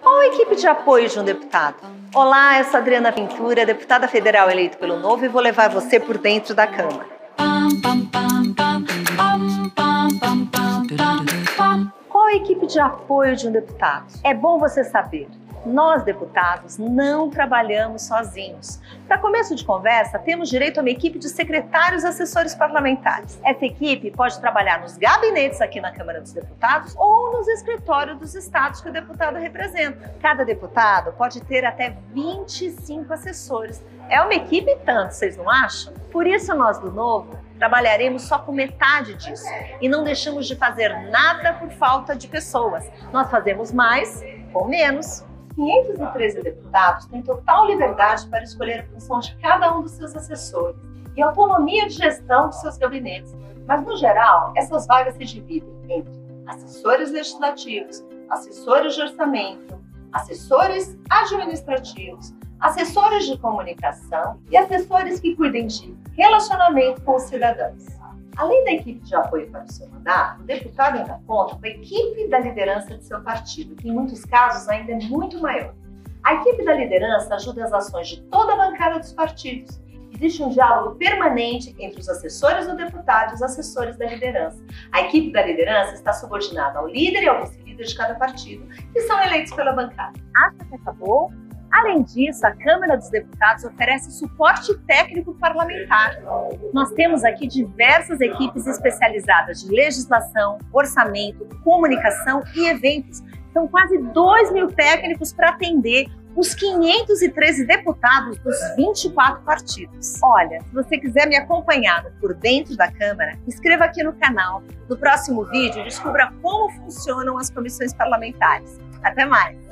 Qual a equipe de apoio de um deputado? Olá, eu sou Adriana Ventura, deputada federal eleita pelo Novo e vou levar você por dentro da Câmara. Qual a equipe de apoio de um deputado? É bom você saber. Nós, deputados, não trabalhamos sozinhos. Para começo de conversa, temos direito a uma equipe de secretários e assessores parlamentares. Essa equipe pode trabalhar nos gabinetes aqui na Câmara dos Deputados ou nos escritórios dos estados que o deputado representa. Cada deputado pode ter até 25 assessores. É uma equipe tanto, vocês não acham? Por isso, nós do Novo trabalharemos só com metade disso e não deixamos de fazer nada por falta de pessoas. Nós fazemos mais com menos. 513 deputados têm total liberdade para escolher a função de cada um dos seus assessores e autonomia de gestão de seus gabinetes. Mas, no geral, essas vagas se dividem entre assessores legislativos, assessores de orçamento, assessores administrativos, assessores de comunicação e assessores que cuidem de relacionamento com os cidadãos. Além da equipe de apoio para o seu mandato, o deputado ainda conta com a equipe da liderança de seu partido, que em muitos casos ainda é muito maior. A equipe da liderança ajuda as ações de toda a bancada dos partidos. Existe um diálogo permanente entre os assessores do deputado e os assessores da liderança. A equipe da liderança está subordinada ao líder e ao vice-líder de cada partido, que são eleitos pela bancada. Acha que acabou? Além disso, a Câmara dos Deputados oferece suporte técnico parlamentar. Nós temos aqui diversas equipes especializadas de legislação, orçamento, comunicação e eventos. São quase 2 mil técnicos para atender os 513 deputados dos 24 partidos. Olha, se você quiser me acompanhar por dentro da Câmara, inscreva aqui no canal. No próximo vídeo, descubra como funcionam as comissões parlamentares. Até mais!